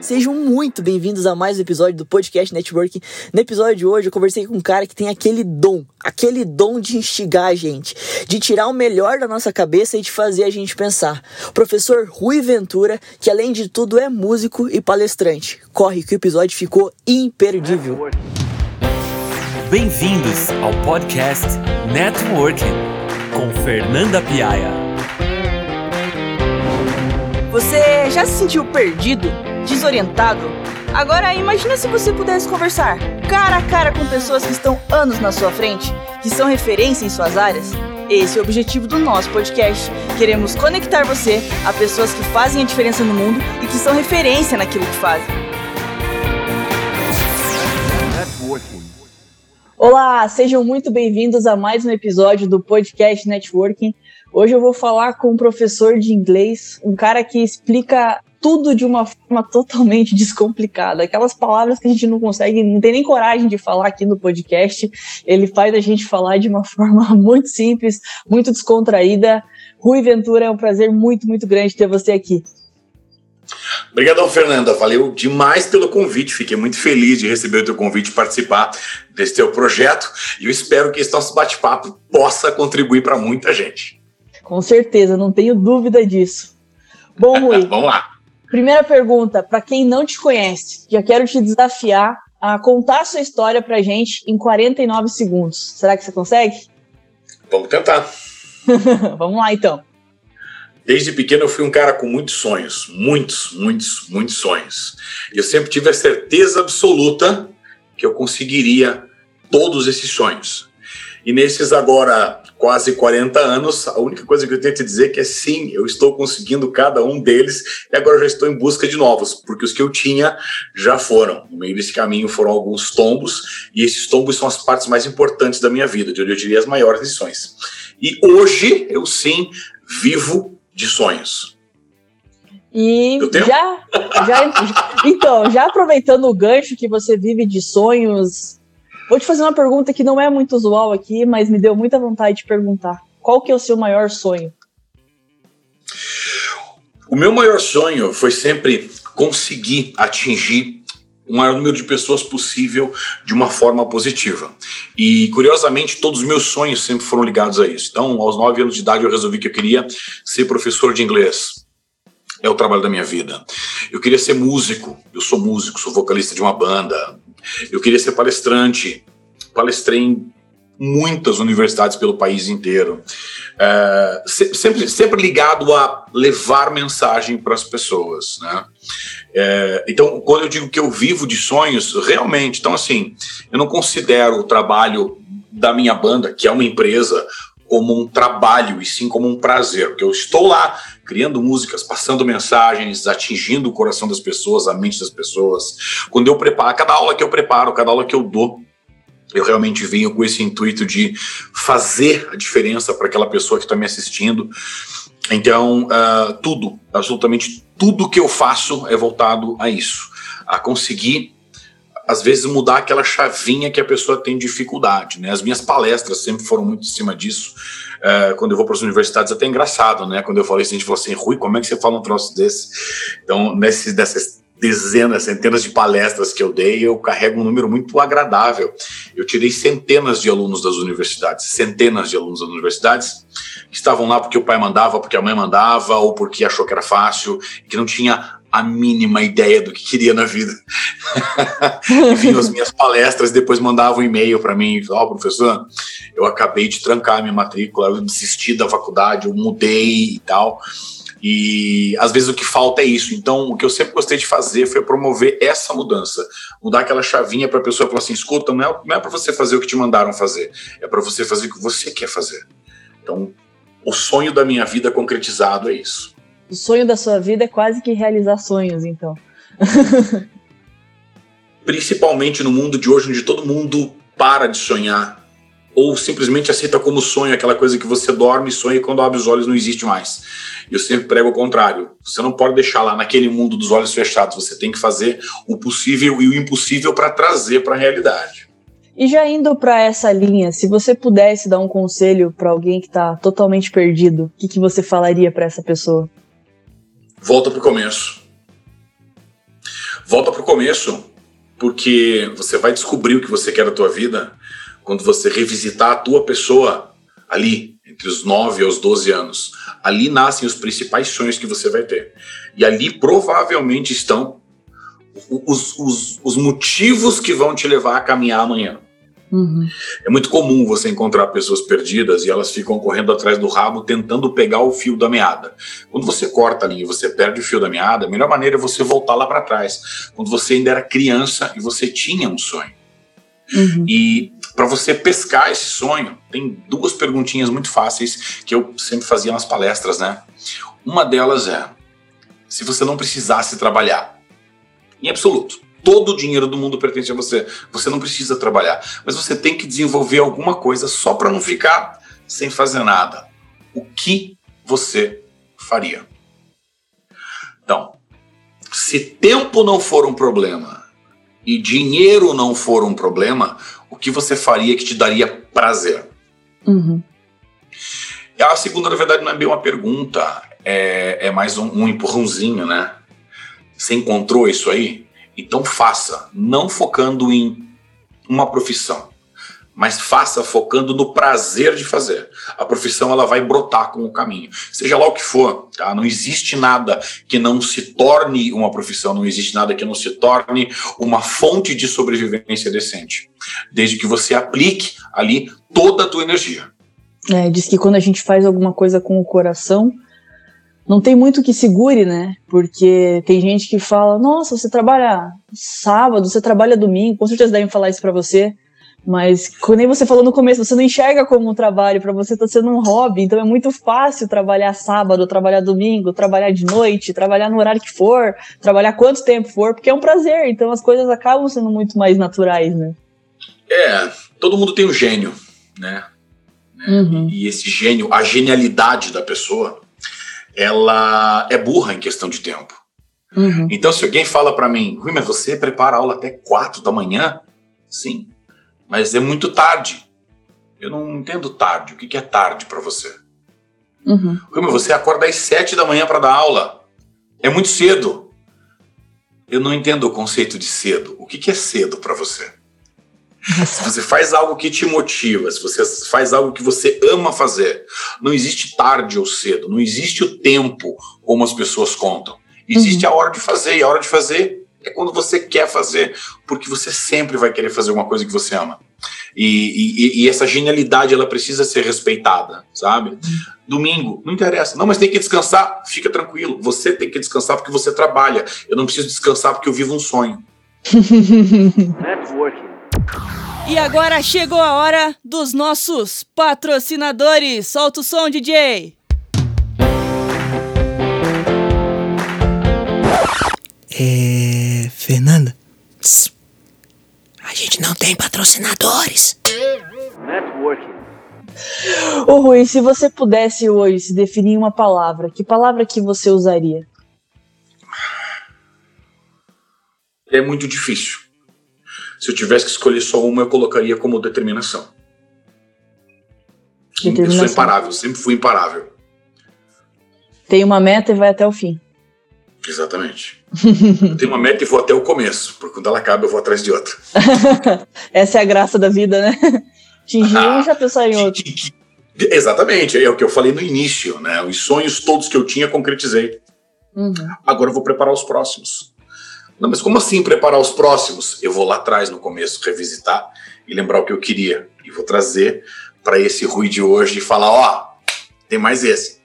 Sejam muito bem-vindos a mais um episódio do Podcast Networking. No episódio de hoje eu conversei com um cara que tem aquele dom, aquele dom de instigar a gente, de tirar o melhor da nossa cabeça e de fazer a gente pensar. O professor Rui Ventura, que além de tudo é músico e palestrante. Corre que o episódio ficou imperdível. Bem-vindos ao podcast Networking com Fernanda Piaia. Você já se sentiu perdido, desorientado? Agora imagina se você pudesse conversar cara a cara com pessoas que estão anos na sua frente, que são referência em suas áreas. Esse é o objetivo do nosso podcast. Queremos conectar você a pessoas que fazem a diferença no mundo e que são referência naquilo que fazem. Olá, sejam muito bem-vindos a mais um episódio do podcast Networking. Hoje eu vou falar com um professor de inglês, um cara que explica tudo de uma forma totalmente descomplicada. Aquelas palavras que a gente não consegue, não tem nem coragem de falar aqui no podcast. Ele faz a gente falar de uma forma muito simples, muito descontraída. Rui Ventura, é um prazer muito, muito grande ter você aqui. Obrigadão, Fernanda. Valeu demais pelo convite. Fiquei muito feliz de receber o teu convite participar desse teu projeto. E eu espero que esse nosso bate-papo possa contribuir para muita gente. Com certeza, não tenho dúvida disso. Bom, Rui. Vamos lá. Primeira pergunta, para quem não te conhece, já quero te desafiar a contar a sua história pra gente em 49 segundos. Será que você consegue? Vamos tentar. Vamos lá, então. Desde pequeno eu fui um cara com muitos sonhos, muitos, muitos, muitos sonhos. E eu sempre tive a certeza absoluta que eu conseguiria todos esses sonhos. E nesses agora quase 40 anos, a única coisa que eu tenho que te dizer é que é sim, eu estou conseguindo cada um deles e agora já estou em busca de novos, porque os que eu tinha já foram. No meio desse caminho foram alguns tombos, e esses tombos são as partes mais importantes da minha vida, de onde eu diria as maiores lições. E hoje eu sim vivo de sonhos. E já, já, então, já aproveitando o gancho que você vive de sonhos, Vou te fazer uma pergunta que não é muito usual aqui, mas me deu muita vontade de perguntar. Qual que é o seu maior sonho? O meu maior sonho foi sempre conseguir atingir o maior número de pessoas possível de uma forma positiva. E, curiosamente, todos os meus sonhos sempre foram ligados a isso. Então, aos nove anos de idade, eu resolvi que eu queria ser professor de inglês. É o trabalho da minha vida. Eu queria ser músico. Eu sou músico, sou vocalista de uma banda. Eu queria ser palestrante, palestrei em muitas universidades pelo país inteiro, é, sempre, sempre ligado a levar mensagem para as pessoas, né? É, então, quando eu digo que eu vivo de sonhos, realmente, então assim, eu não considero o trabalho da minha banda, que é uma empresa, como um trabalho e sim como um prazer, porque eu estou lá criando músicas, passando mensagens, atingindo o coração das pessoas, a mente das pessoas. Quando eu preparo, cada aula que eu preparo, cada aula que eu dou, eu realmente venho com esse intuito de fazer a diferença para aquela pessoa que está me assistindo. Então, uh, tudo, absolutamente tudo que eu faço é voltado a isso, a conseguir às vezes mudar aquela chavinha que a pessoa tem dificuldade, né? As minhas palestras sempre foram muito em cima disso. Uh, quando eu vou para as universidades, é até engraçado, né? Quando eu falei isso, a gente falou assim, Rui, como é que você fala um troço desse? Então, nesses, dessas dezenas, centenas de palestras que eu dei, eu carrego um número muito agradável. Eu tirei centenas de alunos das universidades, centenas de alunos das universidades, que estavam lá porque o pai mandava, porque a mãe mandava, ou porque achou que era fácil, que não tinha a mínima ideia do que queria na vida. e vinham as minhas palestras, depois mandavam um e-mail para mim, ó, oh, professor, eu acabei de trancar a minha matrícula, eu desisti da faculdade, eu mudei e tal. E às vezes o que falta é isso. Então, o que eu sempre gostei de fazer foi promover essa mudança, mudar aquela chavinha para a pessoa falar assim: escuta, não é, não é para você fazer o que te mandaram fazer, é para você fazer o que você quer fazer. Então, o sonho da minha vida concretizado é isso o sonho da sua vida é quase que realizar sonhos, então. Principalmente no mundo de hoje, onde todo mundo para de sonhar ou simplesmente aceita como sonho aquela coisa que você dorme e sonha e quando abre os olhos não existe mais. Eu sempre prego o contrário. Você não pode deixar lá naquele mundo dos olhos fechados. Você tem que fazer o possível e o impossível para trazer para a realidade. E já indo para essa linha, se você pudesse dar um conselho para alguém que está totalmente perdido, o que, que você falaria para essa pessoa? Volta para o começo. Volta para o começo, porque você vai descobrir o que você quer da tua vida quando você revisitar a tua pessoa ali, entre os 9 e os 12 anos. Ali nascem os principais sonhos que você vai ter. E ali provavelmente estão os, os, os motivos que vão te levar a caminhar amanhã. Uhum. É muito comum você encontrar pessoas perdidas e elas ficam correndo atrás do rabo tentando pegar o fio da meada. Quando você corta ali e você perde o fio da meada, a melhor maneira é você voltar lá para trás. Quando você ainda era criança e você tinha um sonho. Uhum. E para você pescar esse sonho, tem duas perguntinhas muito fáceis que eu sempre fazia nas palestras, né? Uma delas é: se você não precisasse trabalhar, em absoluto, todo o dinheiro do mundo pertence a você, você não precisa trabalhar, mas você tem que desenvolver alguma coisa só para não ficar sem fazer nada. O que você faria? Então, se tempo não for um problema e dinheiro não for um problema, o que você faria que te daria prazer? Uhum. A segunda, na verdade, não é bem uma pergunta, é, é mais um, um empurrãozinho, né? Você encontrou isso aí? Então faça, não focando em uma profissão, mas faça focando no prazer de fazer. A profissão ela vai brotar com o caminho, seja lá o que for. Tá? Não existe nada que não se torne uma profissão, não existe nada que não se torne uma fonte de sobrevivência decente, desde que você aplique ali toda a tua energia. É, diz que quando a gente faz alguma coisa com o coração, não tem muito que segure, né? Porque tem gente que fala: nossa, você trabalha sábado, você trabalha domingo, com certeza devem falar isso para você. Mas, como nem você falou no começo, você não enxerga como um trabalho, para você está sendo um hobby, então é muito fácil trabalhar sábado, trabalhar domingo, trabalhar de noite, trabalhar no horário que for, trabalhar quanto tempo for, porque é um prazer, então as coisas acabam sendo muito mais naturais, né? É, todo mundo tem um gênio, né? Uhum. E esse gênio, a genialidade da pessoa, ela é burra em questão de tempo. Uhum. Então, se alguém fala para mim, Rui, mas você prepara a aula até quatro da manhã? Sim, mas é muito tarde. Eu não entendo tarde. O que é tarde para você? Uhum. Rui, mas você acorda às sete da manhã para dar aula. É muito cedo. Eu não entendo o conceito de cedo. O que é cedo para você? Se você faz algo que te motiva, se você faz algo que você ama fazer, não existe tarde ou cedo, não existe o tempo como as pessoas contam. Existe uhum. a hora de fazer, e a hora de fazer é quando você quer fazer, porque você sempre vai querer fazer uma coisa que você ama. E, e, e essa genialidade ela precisa ser respeitada, sabe? Uhum. Domingo, não interessa. Não, mas tem que descansar. Fica tranquilo. Você tem que descansar porque você trabalha. Eu não preciso descansar porque eu vivo um sonho. Networking. E agora chegou a hora dos nossos patrocinadores. Solta o som, DJ. É. Fernanda? Psst. A gente não tem patrocinadores. Networking. Ô Rui, se você pudesse hoje se definir uma palavra, que palavra que você usaria? É muito difícil. Se eu tivesse que escolher só uma, eu colocaria como determinação. determinação. Eu sou imparável, sempre fui imparável. Tem uma meta e vai até o fim. Exatamente. eu tenho uma meta e vou até o começo, porque quando ela acaba eu vou atrás de outra. Essa é a graça da vida, né? Atingir ah, um já pensar em outro. Exatamente, é o que eu falei no início, né? Os sonhos todos que eu tinha concretizei. Uhum. Agora eu vou preparar os próximos. Não, mas como assim preparar os próximos? Eu vou lá atrás no começo revisitar e lembrar o que eu queria. E vou trazer para esse Rui de hoje e falar: ó, tem mais esse.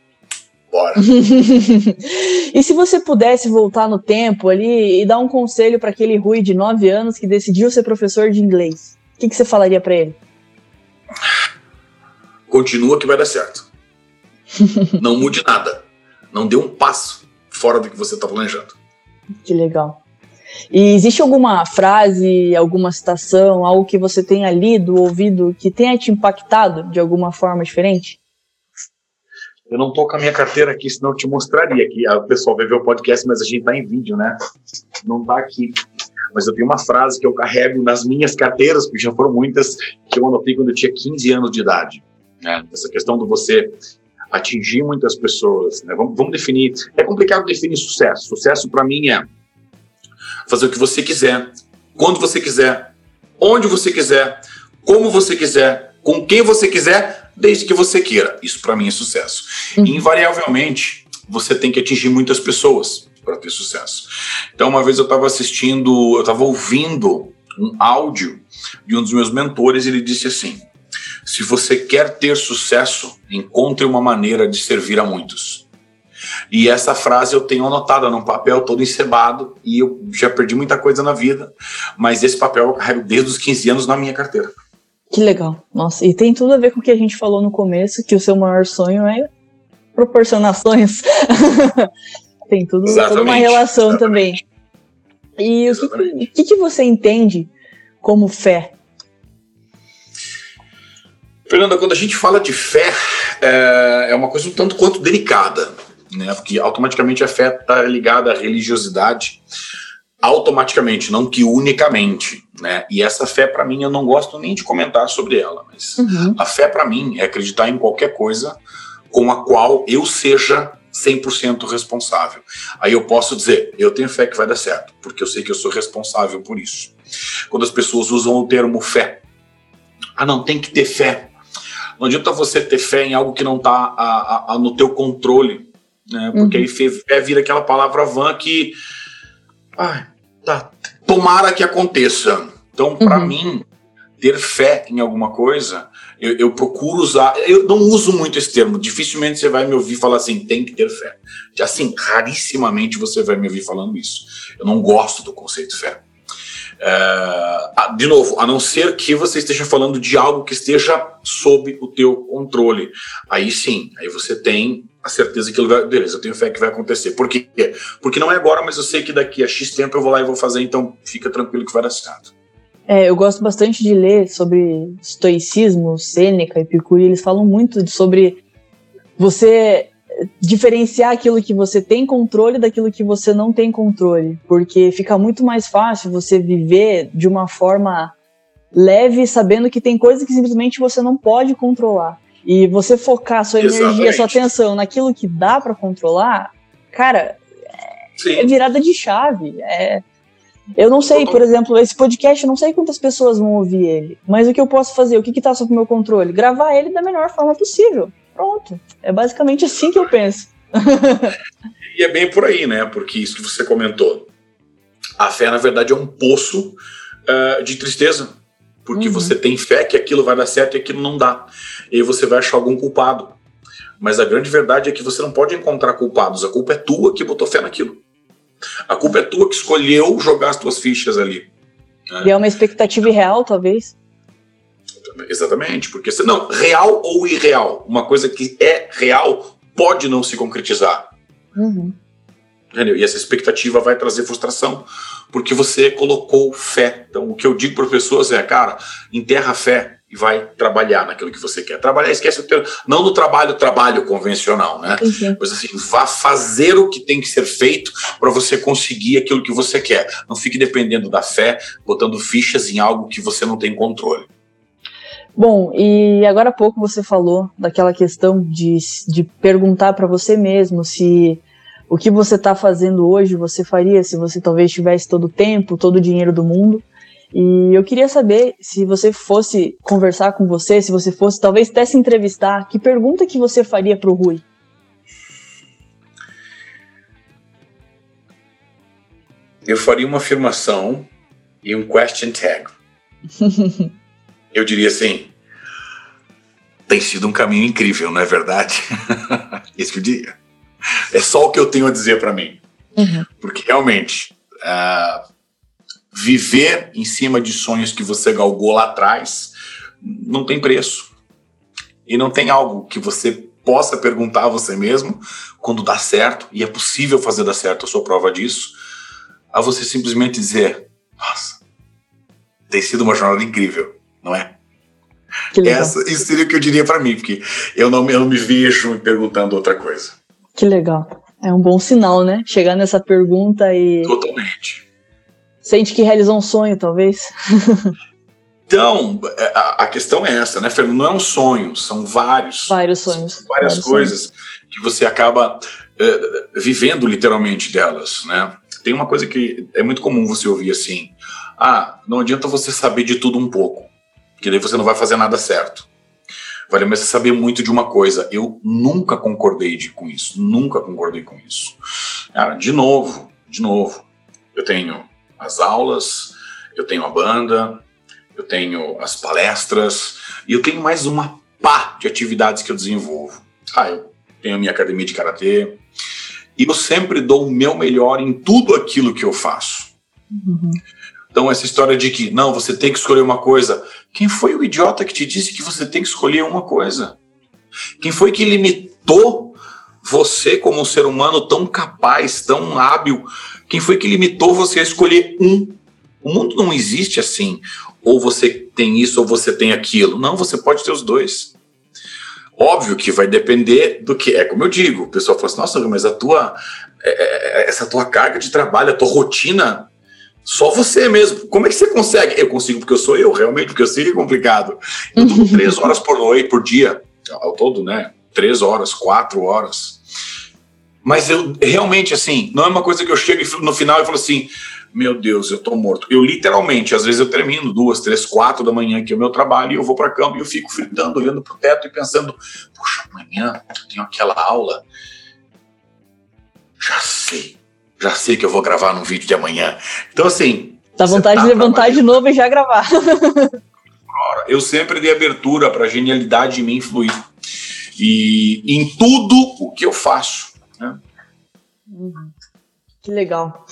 Bora. e se você pudesse voltar no tempo ali e dar um conselho para aquele Rui de 9 anos que decidiu ser professor de inglês, o que, que você falaria para ele? Continua que vai dar certo. Não mude nada. Não dê um passo fora do que você está planejando. Que legal. E existe alguma frase, alguma citação, algo que você tenha lido, ouvido, que tenha te impactado de alguma forma diferente? Eu não tô com a minha carteira aqui, senão eu te mostraria aqui. O pessoal vai ver o podcast, mas a gente tá em vídeo, né? Não tá aqui. Mas eu tenho uma frase que eu carrego nas minhas carteiras, porque já foram muitas, que eu anotei quando eu tinha 15 anos de idade. Né? Essa questão do você atingir muitas pessoas. Né? Vamos, vamos definir. É complicado definir sucesso. Sucesso para mim é fazer o que você quiser, quando você quiser, onde você quiser, como você quiser, com quem você quiser, desde que você queira. Isso para mim é sucesso. Uhum. invariavelmente, você tem que atingir muitas pessoas para ter sucesso. Então, uma vez eu estava assistindo, eu estava ouvindo um áudio de um dos meus mentores, e ele disse assim: se você quer ter sucesso, encontre uma maneira de servir a muitos. E essa frase eu tenho anotada num papel todo encebado e eu já perdi muita coisa na vida, mas esse papel eu carrego desde os 15 anos na minha carteira. Que legal. Nossa, e tem tudo a ver com o que a gente falou no começo, que o seu maior sonho é proporcionar sonhos. tem tudo, toda uma relação exatamente. também. E o que, que, que você entende como fé? Fernanda, quando a gente fala de fé, é, é uma coisa um tanto quanto delicada, né? Porque automaticamente a fé está ligada à religiosidade, automaticamente, não que unicamente, né? E essa fé para mim eu não gosto nem de comentar sobre ela, mas uhum. a fé para mim é acreditar em qualquer coisa com a qual eu seja 100% responsável. Aí eu posso dizer, eu tenho fé que vai dar certo, porque eu sei que eu sou responsável por isso. Quando as pessoas usam o termo fé, ah, não, tem que ter fé. Não adianta você ter fé em algo que não está no teu controle, né? Porque uhum. aí fé vira aquela palavra vã que, ai, tá, tomara que aconteça. Então, para uhum. mim, ter fé em alguma coisa, eu, eu, procuro usar. Eu não uso muito esse termo. Dificilmente você vai me ouvir falar assim, tem que ter fé. Assim, rarissimamente você vai me ouvir falando isso. Eu não gosto do conceito fé. É, de novo, a não ser que você esteja falando de algo que esteja sob o teu controle. Aí sim, aí você tem a certeza que ele vai, beleza, eu tenho fé que vai acontecer. Por quê? Porque não é agora, mas eu sei que daqui a X tempo eu vou lá e vou fazer, então fica tranquilo que vai dar certo. É, eu gosto bastante de ler sobre estoicismo, Sêneca, Epicúrio, eles falam muito sobre você diferenciar aquilo que você tem controle daquilo que você não tem controle, porque fica muito mais fácil você viver de uma forma leve, sabendo que tem coisas que simplesmente você não pode controlar. E você focar sua Exatamente. energia, sua atenção naquilo que dá para controlar, cara, Sim. é virada de chave. É... Eu não sei, por exemplo, esse podcast, eu não sei quantas pessoas vão ouvir ele, mas o que eu posso fazer? O que está sob meu controle? Gravar ele da melhor forma possível. Pronto. É basicamente assim que eu penso. e é bem por aí, né? Porque isso que você comentou. A fé, na verdade, é um poço uh, de tristeza. Porque uhum. você tem fé que aquilo vai dar certo e aquilo não dá. E aí você vai achar algum culpado. Mas a grande verdade é que você não pode encontrar culpados. A culpa é tua que botou fé naquilo. A culpa é tua que escolheu jogar as tuas fichas ali. Né? E é uma expectativa irreal, talvez. Exatamente, porque senão, real ou irreal, uma coisa que é real pode não se concretizar. Uhum. E essa expectativa vai trazer frustração, porque você colocou fé. Então, o que eu digo para as pessoas é, cara, enterra a fé e vai trabalhar naquilo que você quer. Trabalhar, esquece o teu, não no trabalho, trabalho convencional, né? Uhum. Mas assim, vá fazer o que tem que ser feito para você conseguir aquilo que você quer. Não fique dependendo da fé, botando fichas em algo que você não tem controle. Bom, e agora há pouco você falou daquela questão de, de perguntar para você mesmo se o que você está fazendo hoje você faria se você talvez tivesse todo o tempo, todo o dinheiro do mundo. E eu queria saber se você fosse conversar com você, se você fosse talvez até se entrevistar, que pergunta que você faria para o Rui? Eu faria uma afirmação e um question tag. eu diria assim: tem sido um caminho incrível, não é verdade? Isso que eu diria. É só o que eu tenho a dizer para mim. Uhum. Porque realmente, uh, viver em cima de sonhos que você galgou lá atrás não tem preço. E não tem algo que você possa perguntar a você mesmo quando dá certo, e é possível fazer dar certo, eu sou prova disso, a você simplesmente dizer: Nossa, tem sido uma jornada incrível não é? Essa, isso seria o que eu diria para mim, porque eu não, eu não me vejo me perguntando outra coisa. Que legal. É um bom sinal, né? Chegar nessa pergunta e. Totalmente. Sente que realizou um sonho, talvez. então, é, a, questão é essa, né, Fernando? Não é um sonho, são vários. Vários sonhos. Várias vários coisas sonhos. que você acaba uh, vivendo literalmente delas, né? tem uma coisa que é muito comum você ouvir assim: ah, não adianta você saber de tudo um pouco, porque daí você não vai fazer nada certo. Vale mais você saber muito de uma coisa. Eu nunca concordei de, com isso, nunca concordei com isso. Cara, de novo, de novo, eu tenho as aulas, eu tenho a banda, eu tenho as palestras e eu tenho mais uma pá de atividades que eu desenvolvo. Ah, eu tenho a minha academia de karatê e eu sempre dou o meu melhor em tudo aquilo que eu faço. Uhum. Então, essa história de que, não, você tem que escolher uma coisa. Quem foi o idiota que te disse que você tem que escolher uma coisa? Quem foi que limitou você como um ser humano tão capaz, tão hábil? Quem foi que limitou você a escolher um? O mundo não existe assim. Ou você tem isso ou você tem aquilo. Não, você pode ter os dois. Óbvio que vai depender do que. É como eu digo, o pessoal fala assim, nossa, mas a tua. É, é, é, essa tua carga de trabalho, a tua rotina só você mesmo. Como é que você consegue? Eu consigo porque eu sou eu, realmente, porque eu sei que é complicado. Eu durmo três horas por noite, por dia, ao todo, né? Três horas, quatro horas. Mas eu realmente, assim, não é uma coisa que eu chego no final e falo assim: meu Deus, eu tô morto. Eu literalmente, às vezes eu termino duas, três, quatro da manhã, que é o meu trabalho, e eu vou para cama e eu fico fritando, olhando pro teto e pensando: puxa, amanhã eu tenho aquela aula. Já sei já sei que eu vou gravar no vídeo de amanhã. Então, assim. Dá vontade tá de levantar de novo e já gravar. eu sempre dei abertura para a genialidade em mim fluir. E em tudo o que eu faço. Né? Que legal.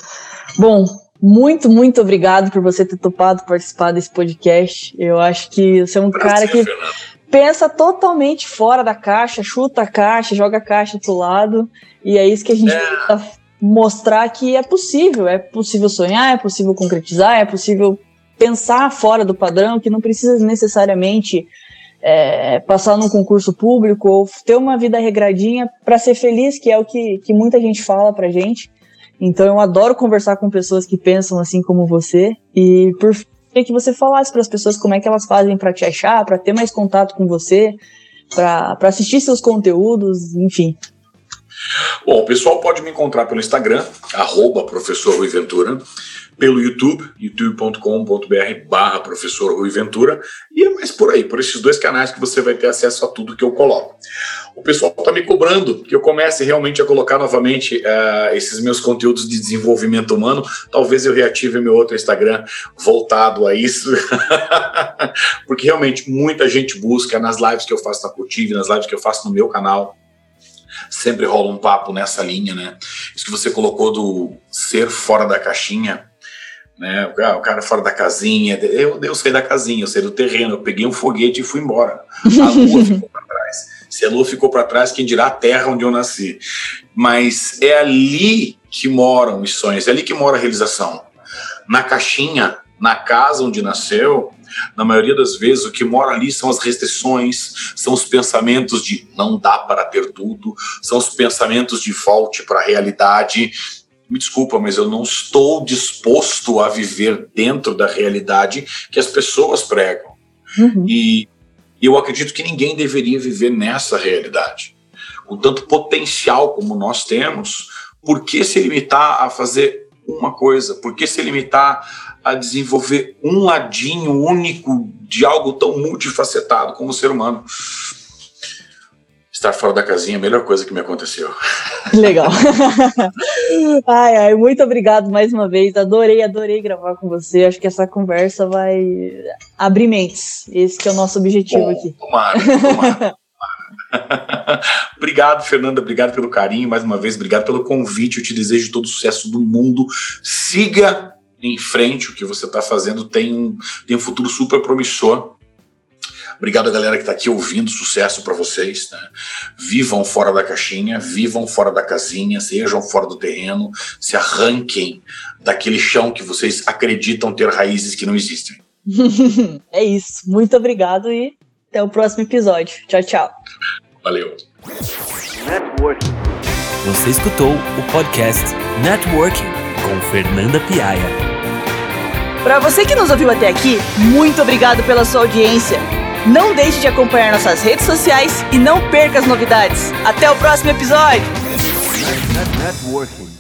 Bom, muito, muito obrigado por você ter topado participar desse podcast. Eu acho que você é um Prazer, cara que Fernando. pensa totalmente fora da caixa, chuta a caixa, joga a caixa pro lado. E é isso que a gente é. tá mostrar que é possível, é possível sonhar, é possível concretizar, é possível pensar fora do padrão, que não precisa necessariamente é, passar num concurso público ou ter uma vida regradinha para ser feliz, que é o que, que muita gente fala pra gente. Então eu adoro conversar com pessoas que pensam assim como você e por que você falasse para as pessoas como é que elas fazem para te achar, para ter mais contato com você, para assistir seus conteúdos, enfim. Bom, o pessoal pode me encontrar pelo Instagram, arroba professor Rui Ventura, pelo YouTube, youtube.com.br barra professor Rui Ventura, e é mais por aí, por esses dois canais que você vai ter acesso a tudo que eu coloco. O pessoal está me cobrando que eu comece realmente a colocar novamente uh, esses meus conteúdos de desenvolvimento humano. Talvez eu reative meu outro Instagram voltado a isso, porque realmente muita gente busca nas lives que eu faço na Cultive, nas lives que eu faço no meu canal sempre rola um papo nessa linha, né? Isso que você colocou do ser fora da caixinha, né? O cara fora da casinha, eu, eu saí da casinha, eu saí do terreno, eu peguei um foguete e fui embora. A lua ficou para trás. Se a lua ficou para trás, quem dirá a terra onde eu nasci. Mas é ali que moram os sonhos, é ali que mora a realização. Na caixinha, na casa onde nasceu, na maioria das vezes, o que mora ali são as restrições, são os pensamentos de não dá para ter tudo, são os pensamentos de volte para a realidade. Me desculpa, mas eu não estou disposto a viver dentro da realidade que as pessoas pregam. Uhum. E eu acredito que ninguém deveria viver nessa realidade. Com tanto potencial como nós temos, por que se limitar a fazer uma coisa? Por que se limitar a desenvolver um ladinho único de algo tão multifacetado como o ser humano. Estar fora da casinha é a melhor coisa que me aconteceu. Legal. ai, ai, muito obrigado mais uma vez. Adorei, adorei gravar com você. Acho que essa conversa vai abrir mentes. Esse é o nosso objetivo Bom, aqui. Tomara, tomara. obrigado, Fernanda. Obrigado pelo carinho. Mais uma vez, obrigado pelo convite. Eu te desejo todo o sucesso do mundo. Siga em frente, o que você está fazendo tem um, tem um futuro super promissor. Obrigado galera que está aqui ouvindo, sucesso para vocês. Né? Vivam fora da caixinha, vivam fora da casinha, sejam fora do terreno, se arranquem daquele chão que vocês acreditam ter raízes que não existem. é isso. Muito obrigado e até o próximo episódio. Tchau, tchau. Valeu. Networking. Você escutou o podcast Networking com Fernanda Piaia. Para você que nos ouviu até aqui, muito obrigado pela sua audiência. Não deixe de acompanhar nossas redes sociais e não perca as novidades. Até o próximo episódio! Networking.